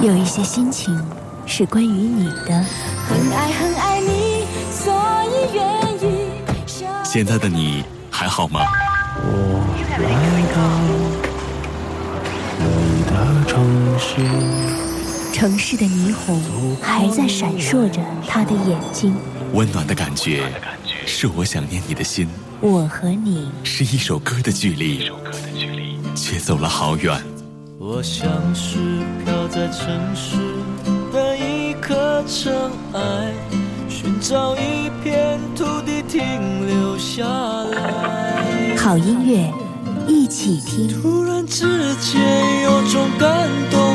有一些心情是关于你的。很爱很爱你，所以愿意。现在的你还好吗？我来到你的城市，城市的霓虹还在闪烁着他的眼睛。温暖的感觉，是我想念你的心。我和你是一首歌的距离，却走了好远。我像是飘在城市的一颗尘埃，寻找一片土地停留下来。好音乐，一起听。突然之间有种感动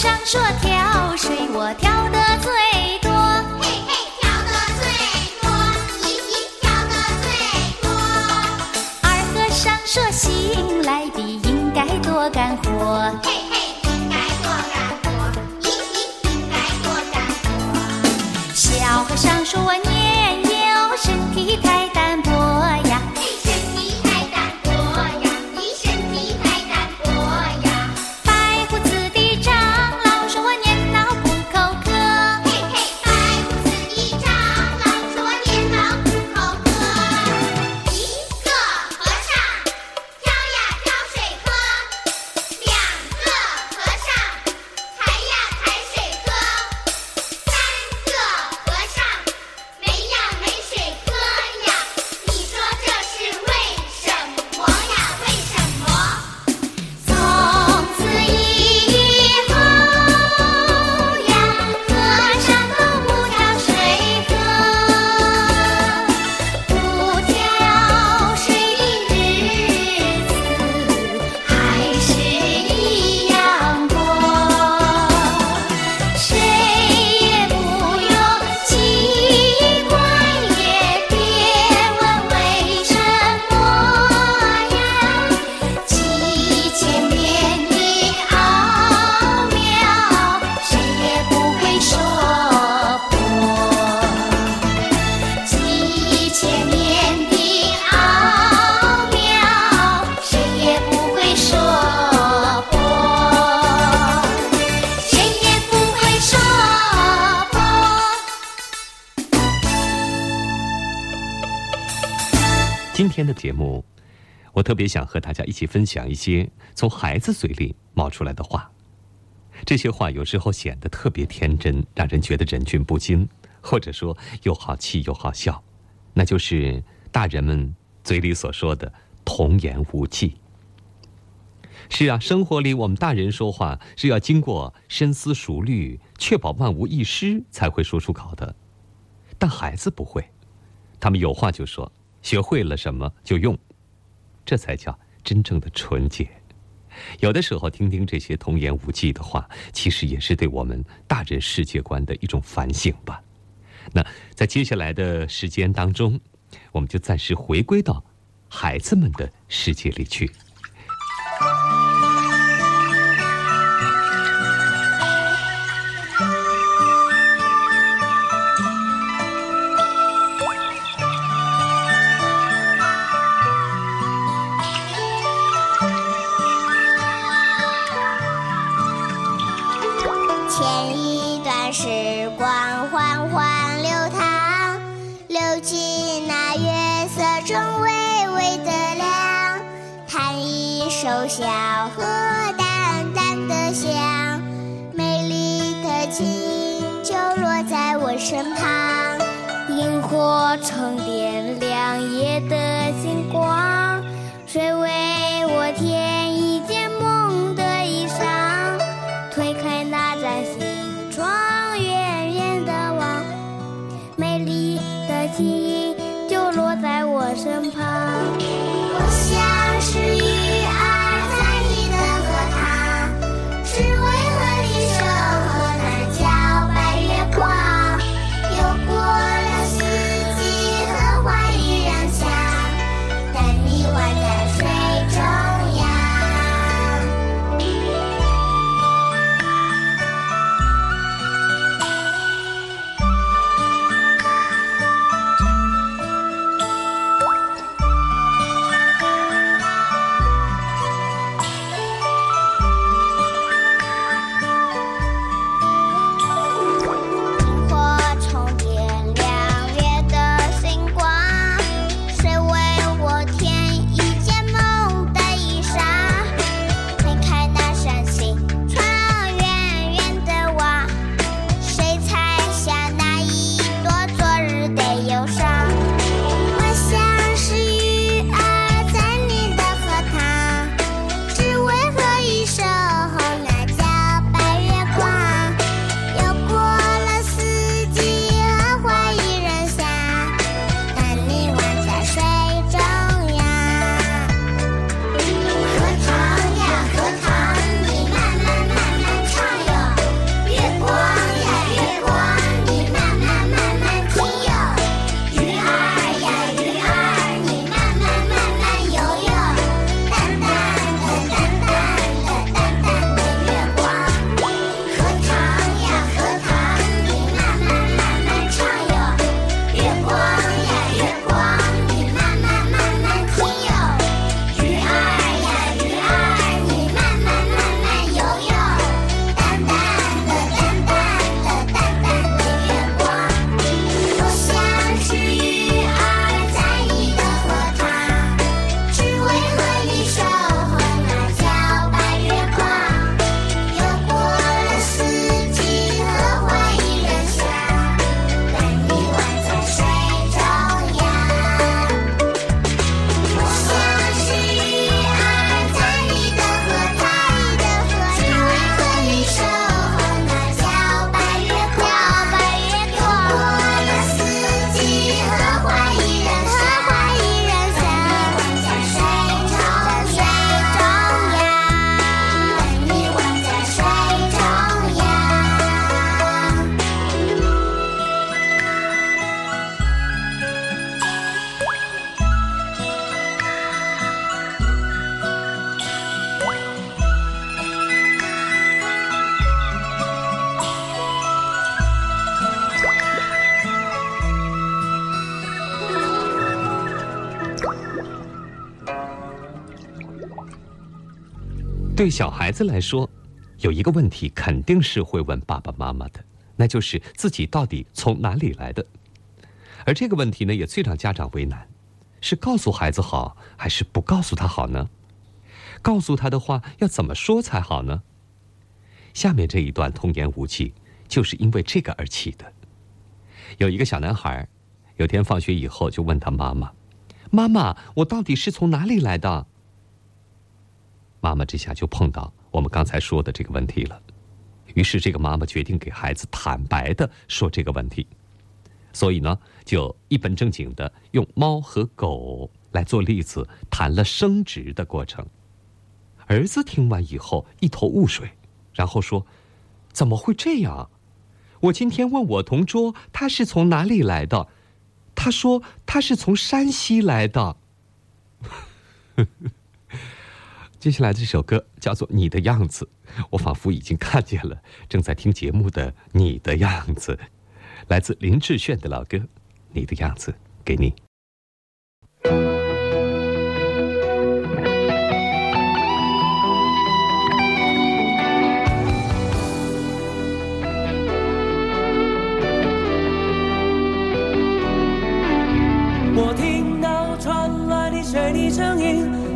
和尚说跳水，我跳得最多。嘿嘿，挑得最多，咦咦，挑得最多。二和尚说醒来的应该多干活。嘿嘿，应该多干活，咦咦应该多干活。小和尚说我特别想和大家一起分享一些从孩子嘴里冒出来的话。这些话有时候显得特别天真，让人觉得忍俊不禁，或者说又好气又好笑。那就是大人们嘴里所说的“童言无忌”。是啊，生活里我们大人说话是要经过深思熟虑，确保万无一失才会说出口的。但孩子不会，他们有话就说，学会了什么就用，这才叫真正的纯洁。有的时候听听这些童言无忌的话，其实也是对我们大人世界观的一种反省吧。那在接下来的时间当中，我们就暂时回归到孩子们的世界里去。小河淡淡的香，美丽的琴就落在我身旁。萤火虫点亮夜的对小孩子来说，有一个问题肯定是会问爸爸妈妈的，那就是自己到底从哪里来的。而这个问题呢，也最让家长为难：是告诉孩子好，还是不告诉他好呢？告诉他的话要怎么说才好呢？下面这一段童言无忌，就是因为这个而起的。有一个小男孩，有天放学以后就问他妈妈：“妈妈，我到底是从哪里来的？”妈妈这下就碰到我们刚才说的这个问题了。于是，这个妈妈决定给孩子坦白的说这个问题。所以呢，就一本正经的用猫和狗来做例子，谈了生殖的过程。儿子听完以后一头雾水，然后说：“怎么会这样？我今天问我同桌，他是从哪里来的？他说他是从山西来的。” 接下来这首歌叫做《你的样子》，我仿佛已经看见了正在听节目的你的样子。来自林志炫的老歌《你的样子》，给你。我听到传来的谁的声音，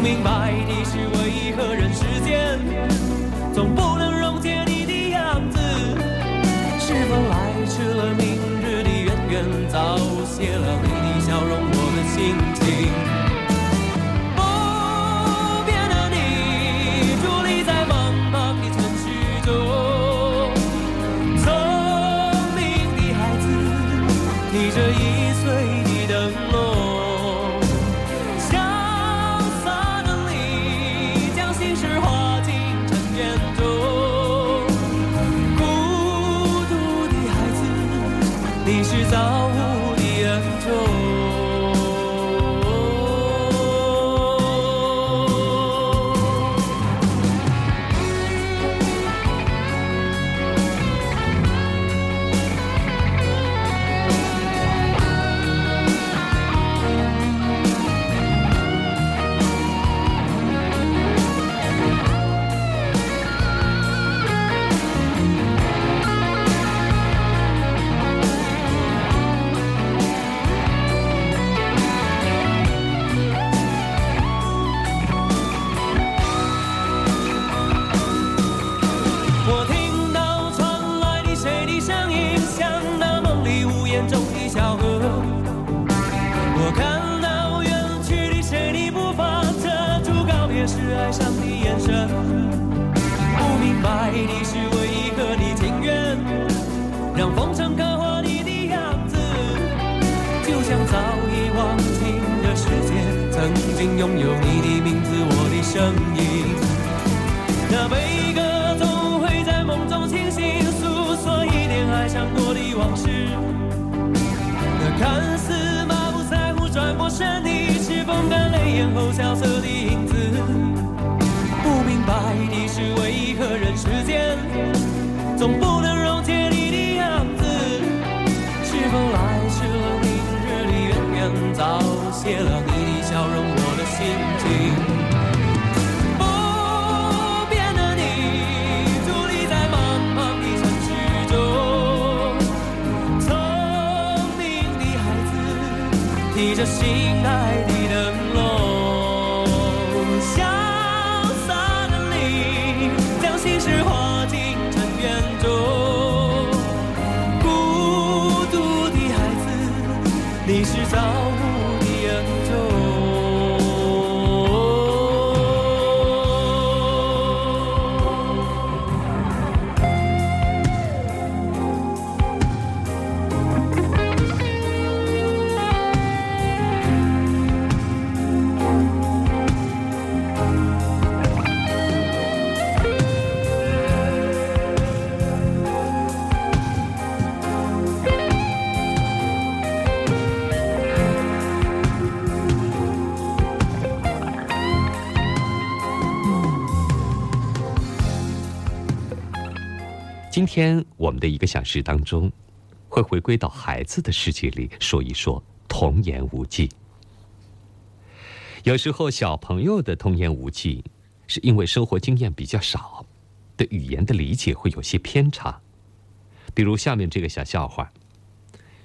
不明白你是为何人世间总不能溶解你的样子？是否来迟了明日的渊源，早谢了看似满不在乎转过身你，是风干泪眼后萧瑟？今天我们的一个小时当中，会回归到孩子的世界里说一说童言无忌。有时候小朋友的童言无忌，是因为生活经验比较少，对语言的理解会有些偏差。比如下面这个小笑话：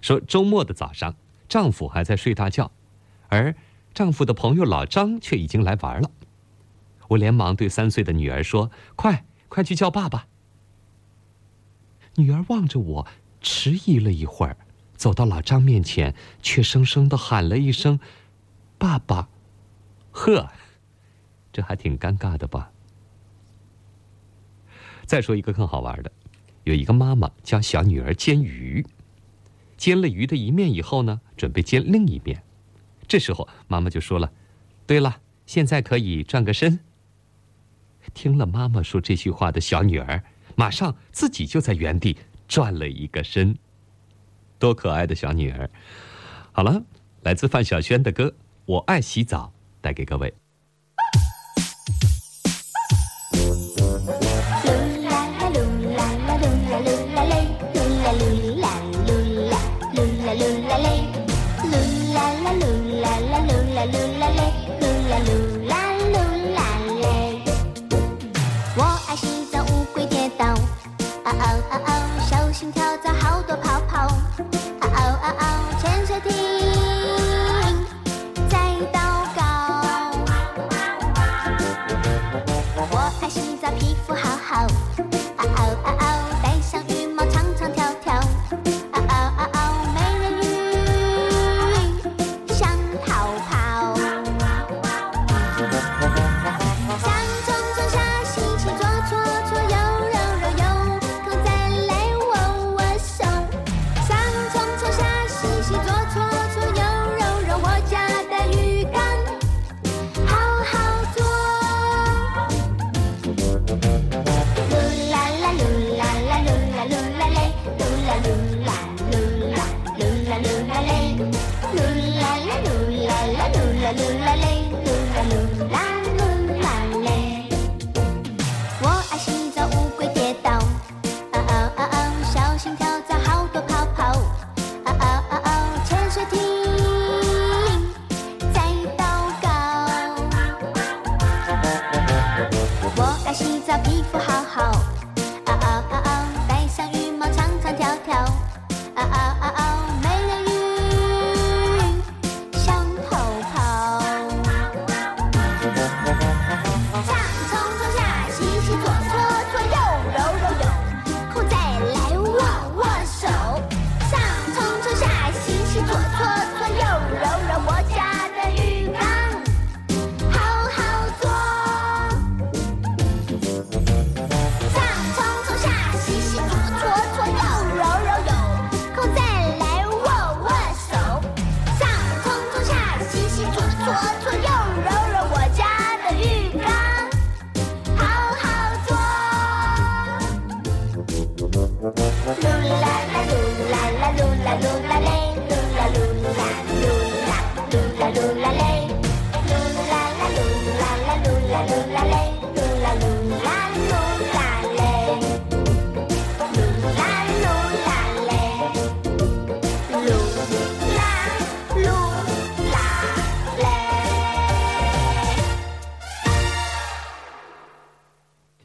说周末的早上，丈夫还在睡大觉，而丈夫的朋友老张却已经来玩了。我连忙对三岁的女儿说：“快，快去叫爸爸。”女儿望着我，迟疑了一会儿，走到老张面前，却生生的喊了一声：“爸爸！”呵，这还挺尴尬的吧？再说一个更好玩的，有一个妈妈教小女儿煎鱼，煎了鱼的一面以后呢，准备煎另一面。这时候妈妈就说了：“对了，现在可以转个身。”听了妈妈说这句话的小女儿。马上自己就在原地转了一个身，多可爱的小女儿！好了，来自范晓萱的歌《我爱洗澡》，带给各位。噜啦嘞，噜啦噜心跳在好多。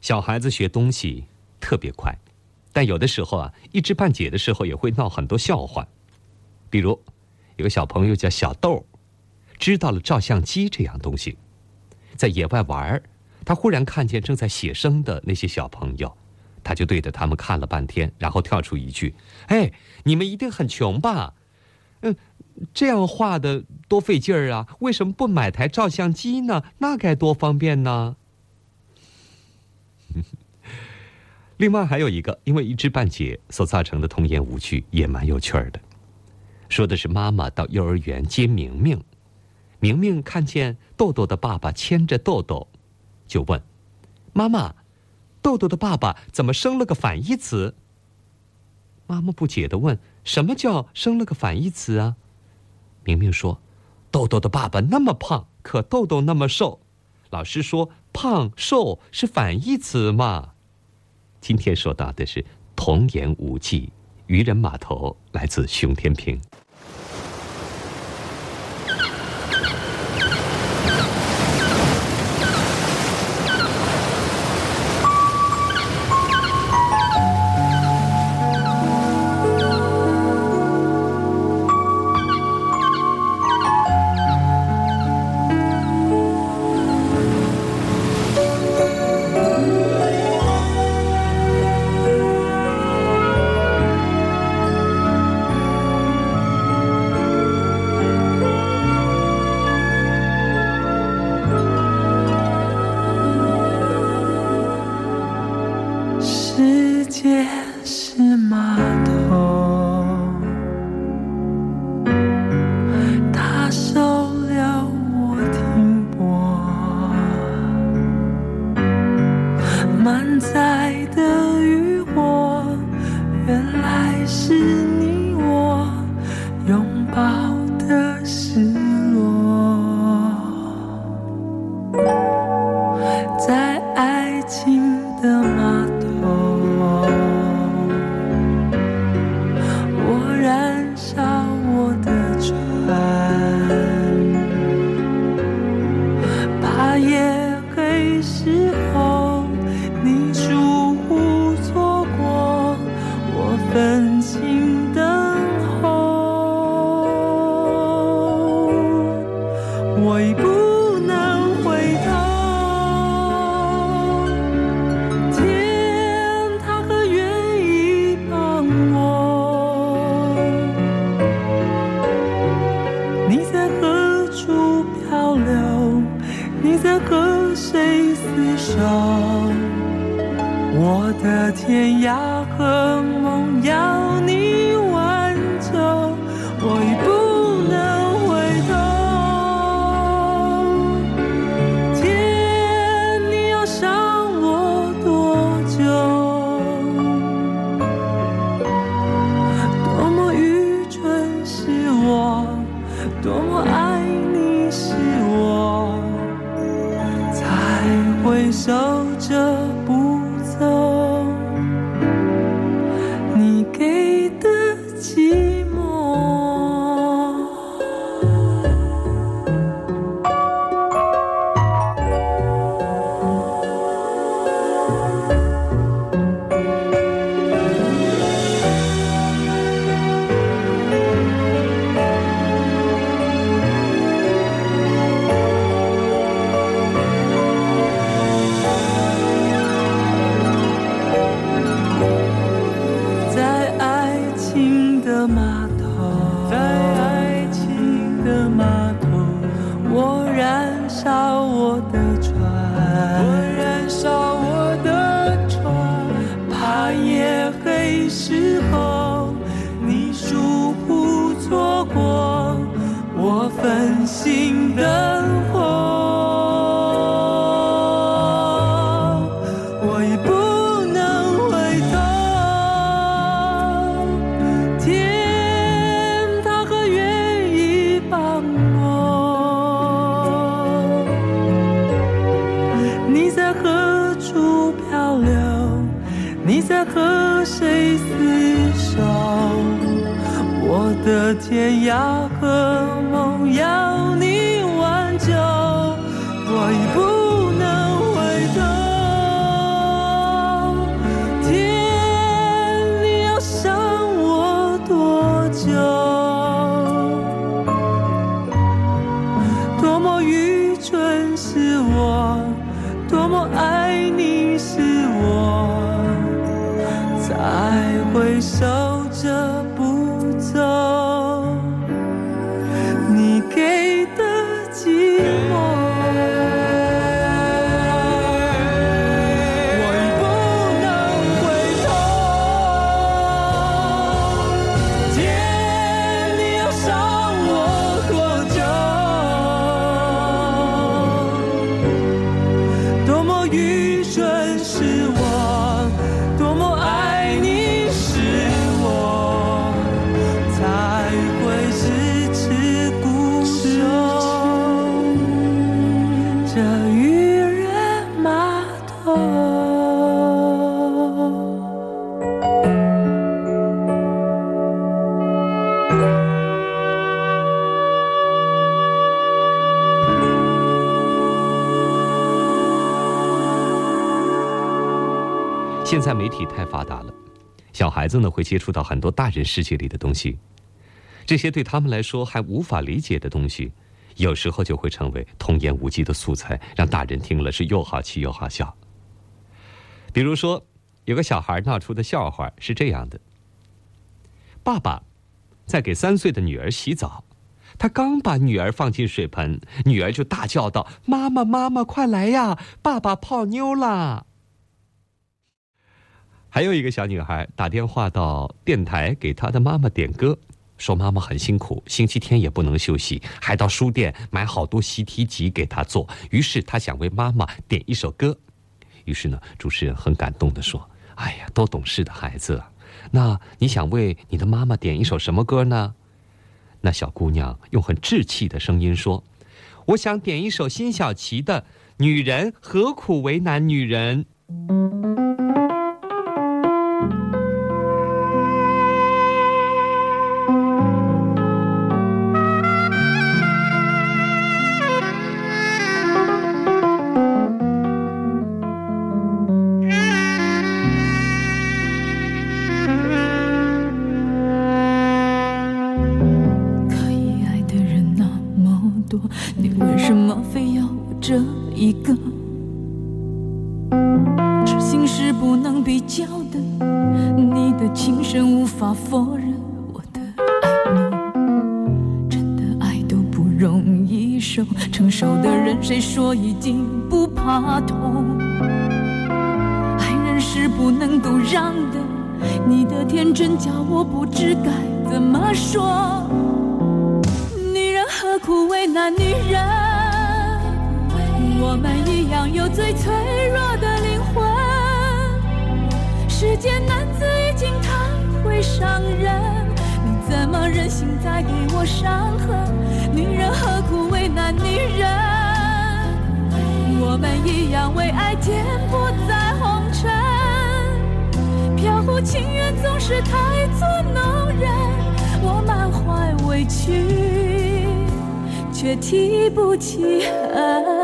小孩子学东西特别快，但有的时候啊，一知半解的时候也会闹很多笑话。比如，有个小朋友叫小豆，知道了照相机这样东西，在野外玩儿，他忽然看见正在写生的那些小朋友，他就对着他们看了半天，然后跳出一句：“哎，你们一定很穷吧？嗯，这样画的多费劲儿啊！为什么不买台照相机呢？那该多方便呢？”另外还有一个，因为一知半解所造成的童言无趣也蛮有趣儿的。说的是妈妈到幼儿园接明明，明明看见豆豆的爸爸牵着豆豆，就问：“妈妈，豆豆的爸爸怎么生了个反义词？”妈妈不解的问：“什么叫生了个反义词啊？”明明说：“豆豆的爸爸那么胖，可豆豆那么瘦。”老师说：“胖瘦是反义词嘛？”今天说到的是童言无忌，渔人码头》来自熊天平。现在媒体太发达了，小孩子呢会接触到很多大人世界里的东西，这些对他们来说还无法理解的东西，有时候就会成为童言无忌的素材，让大人听了是又好气又好笑。比如说，有个小孩闹出的笑话是这样的：爸爸在给三岁的女儿洗澡，他刚把女儿放进水盆，女儿就大叫道：“妈妈，妈妈，快来呀，爸爸泡妞啦！”还有一个小女孩打电话到电台给她的妈妈点歌，说妈妈很辛苦，星期天也不能休息，还到书店买好多习题集给她做。于是她想为妈妈点一首歌。于是呢，主持人很感动地说：“哎呀，多懂事的孩子啊！那你想为你的妈妈点一首什么歌呢？”那小姑娘用很稚气的声音说：“我想点一首辛晓琪的《女人何苦为难女人》。”可叫我不知该怎么说。女人何苦为难女人？我们一样有最脆弱的灵魂。世间男子已经太会伤人，你怎么忍心再给我伤痕？女人何苦为难女人？我们一样为爱颠簸在。飘忽情缘总是太作弄人，我满怀委屈，却提不起恨。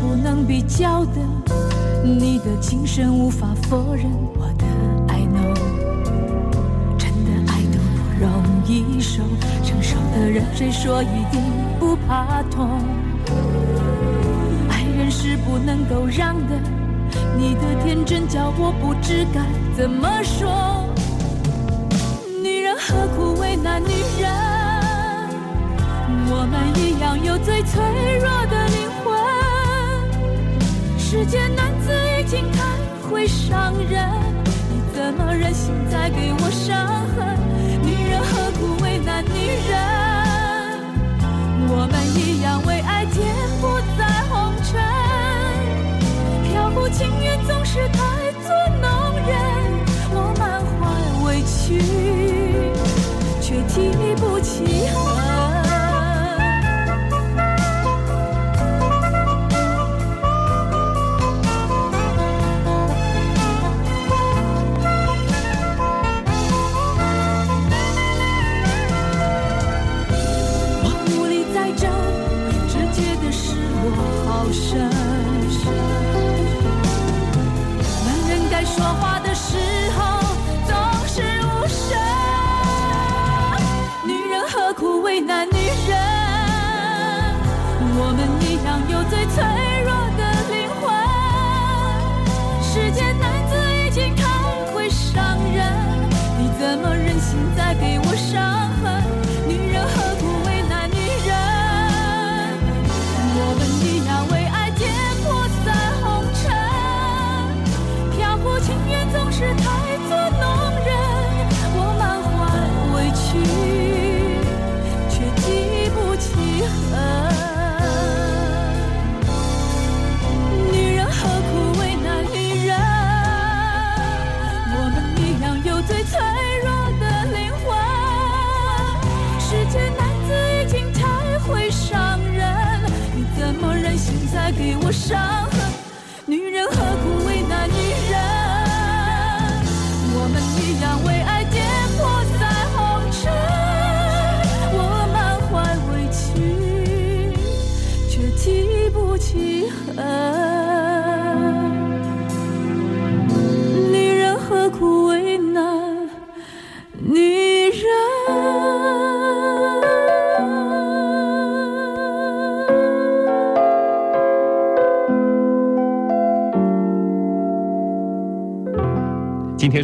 不能比较的，你的情深无法否认，我的爱 no，真的爱都不容易受，成熟的人谁说一定不怕痛？爱人是不能够让的，你的天真叫我不知该怎么说。女人何苦为难女人？我们一样有最脆弱的灵。世间男子已经太会伤人，你怎么忍心再给我伤痕？女人何苦为难女人？我们一样为爱颠簸在红尘。飘忽情缘总是太作弄人，我满怀委屈，却提不起恨。有最脆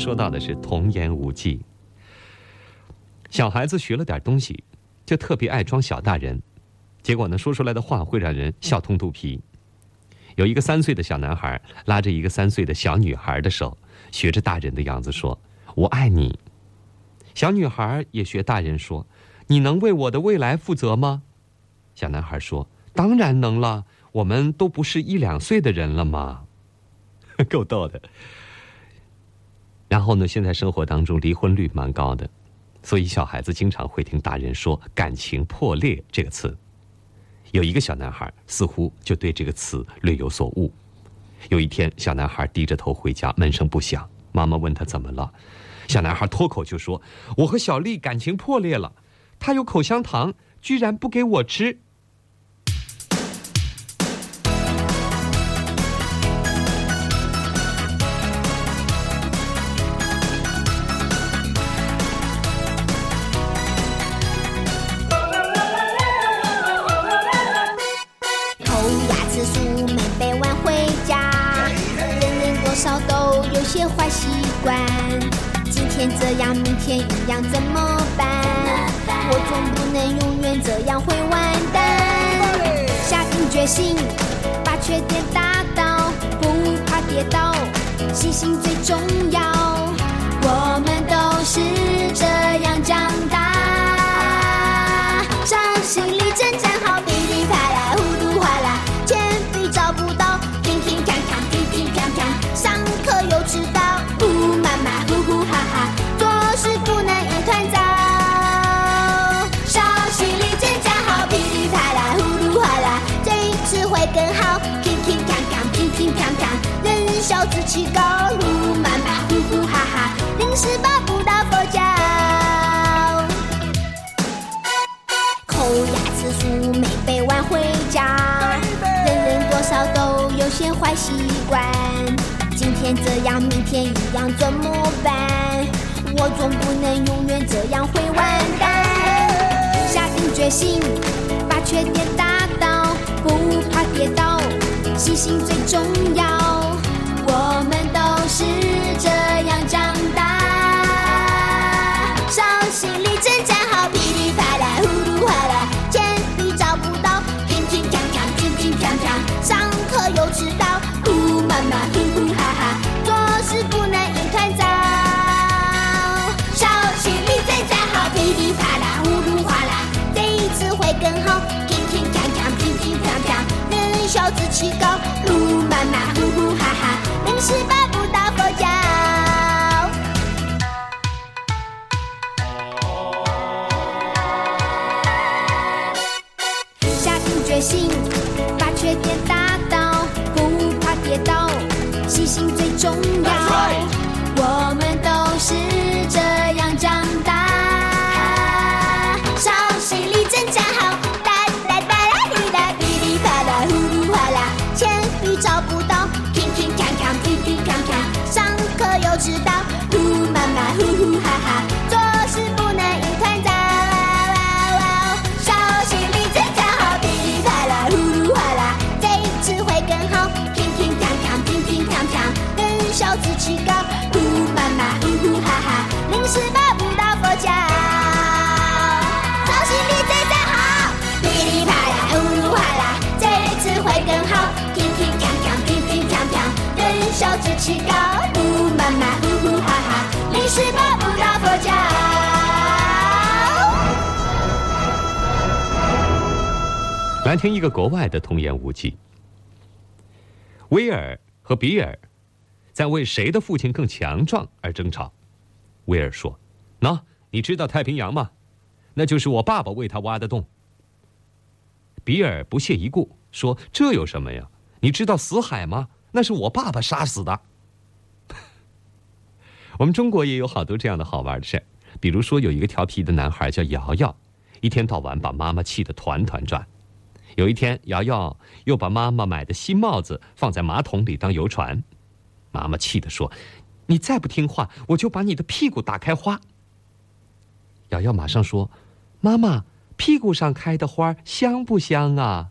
说到的是童言无忌。小孩子学了点东西，就特别爱装小大人，结果呢，说出来的话会让人笑通肚皮。有一个三岁的小男孩拉着一个三岁的小女孩的手，学着大人的样子说：“我爱你。”小女孩也学大人说：“你能为我的未来负责吗？”小男孩说：“当然能了，我们都不是一两岁的人了吗？” 够逗的。然后呢，现在生活当中离婚率蛮高的，所以小孩子经常会听大人说“感情破裂”这个词。有一个小男孩似乎就对这个词略有所悟。有一天，小男孩低着头回家，门声不响。妈妈问他怎么了，小男孩脱口就说：“我和小丽感情破裂了，她有口香糖，居然不给我吃。”人小志气高，呼妈妈，呼呼哈哈，临时抱不到佛脚。抠牙齿书没背完回家，人人多少都有些坏习惯。今天这样，明天一样，怎么办？我总不能永远这样会完蛋。下定决心，把缺点打倒，不怕跌倒，细心最重要。是这样长大。上心里真站好，噼里啪啦，呼噜哗啦，铅笔找不到，乒乒乓乓，乒乒乓乓，上课又迟到，呼妈妈，呼呼哈哈，做事不能一团糟。小心里真站好，噼里啪啦，呼噜哗啦，这一次会更好，乒乒乓乓，乒乒乓乓，人小志气高，呼妈妈，呼呼哈哈，临时人小志气高，呼妈妈，呼呼哈哈，临时抱不到佛脚。来听一个国外的童言无忌。威尔和比尔在为谁的父亲更强壮而争吵。威尔说：“喏，你知道太平洋吗？那就是我爸爸为他挖的洞。”比尔不屑一顾，说：“这有什么呀？你知道死海吗？那是我爸爸杀死的。我们中国也有好多这样的好玩的事比如说有一个调皮的男孩叫瑶瑶，一天到晚把妈妈气得团团转。有一天，瑶瑶又把妈妈买的新帽子放在马桶里当游船，妈妈气得说：“你再不听话，我就把你的屁股打开花。”瑶瑶马上说：“妈妈，屁股上开的花香不香啊？”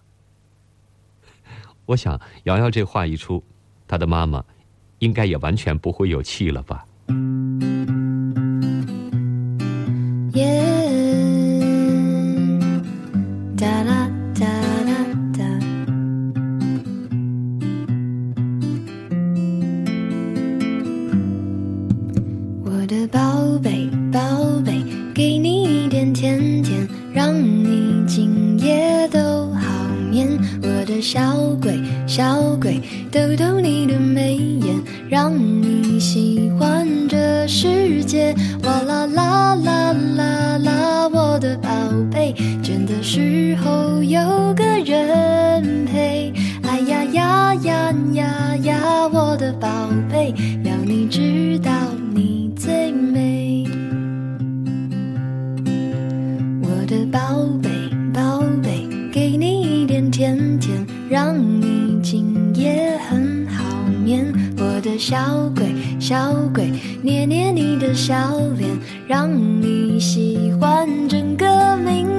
我想，瑶瑶这话一出，她的妈妈应该也完全不会有气了吧。thank you 有个人陪。哎呀呀呀呀呀，我的宝贝，要你知道你最美。我的宝贝，宝贝，给你一点甜甜，让你今夜很好眠。我的小鬼，小鬼，捏捏你的小脸，让你喜欢整个明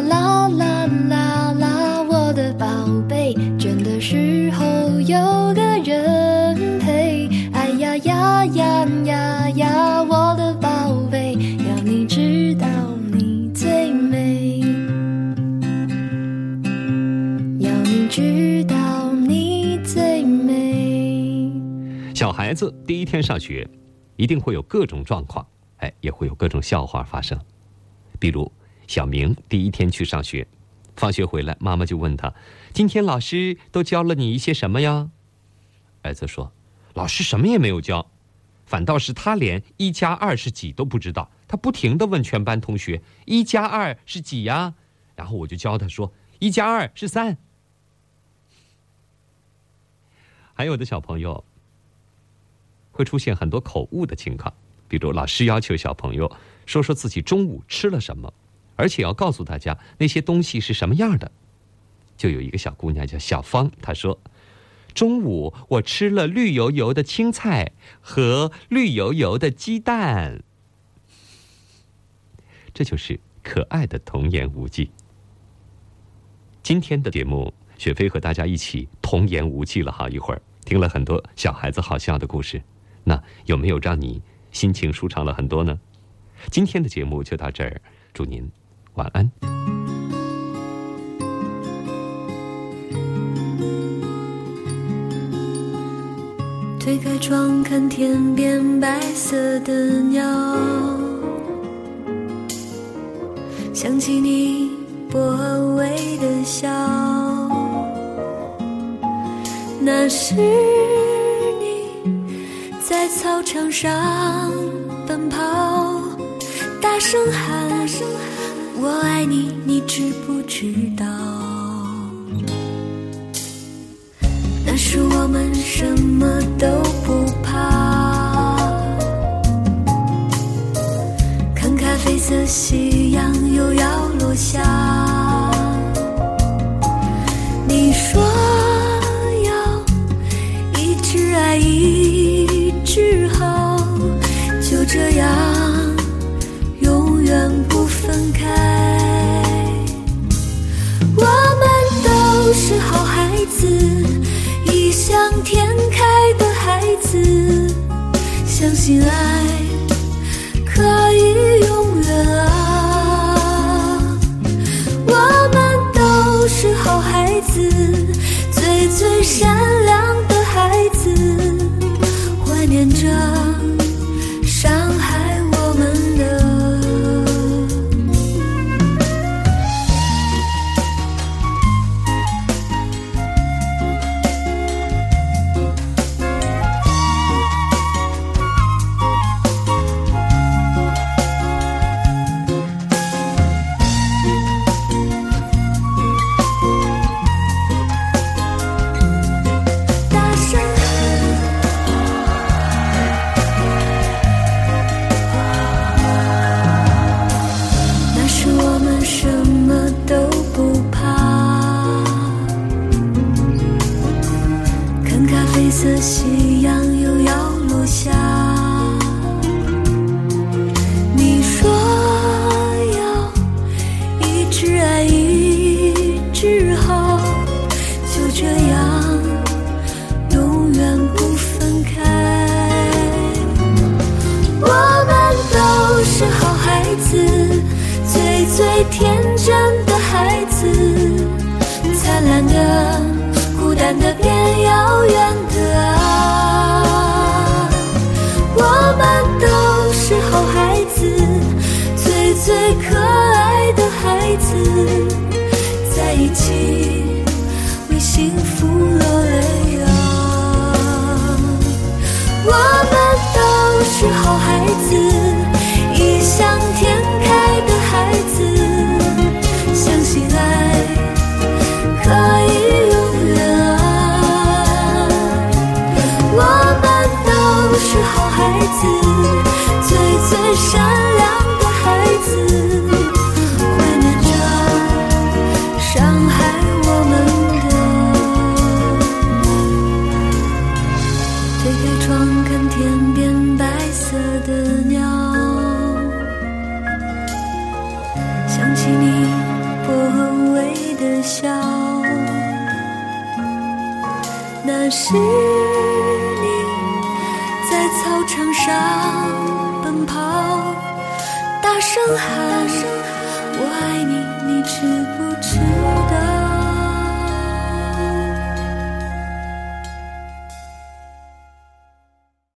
啦啦啦啦，我的宝贝，倦的时候有个人陪。哎呀呀呀呀呀，我的宝贝，要你知道你最美，要你知道你最美。小孩子第一天上学，一定会有各种状况，哎，也会有各种笑话发生。比如小明第一天去上学，放学回来，妈妈就问他：“今天老师都教了你一些什么呀？”儿子说：“老师什么也没有教，反倒是他连一加二是几都不知道，他不停的问全班同学：一加二是几呀？然后我就教他说：一加二是三。”还有的小朋友会出现很多口误的情况，比如老师要求小朋友说说自己中午吃了什么，而且要告诉大家那些东西是什么样的。就有一个小姑娘叫小芳，她说：“中午我吃了绿油油的青菜和绿油油的鸡蛋。”这就是可爱的童言无忌。今天的节目，雪飞和大家一起童言无忌了好一会儿，听了很多小孩子好笑的故事。那有没有让你心情舒畅了很多呢？今天的节目就到这儿，祝您晚安。推开窗看天边白色的鸟，想起你薄微的笑，那是你在操场上奔跑，大声喊我爱你，你知不知道？那时我们什么都不怕，看咖啡色夕阳又要落下。相信爱孤单的孤单的变遥远的 see.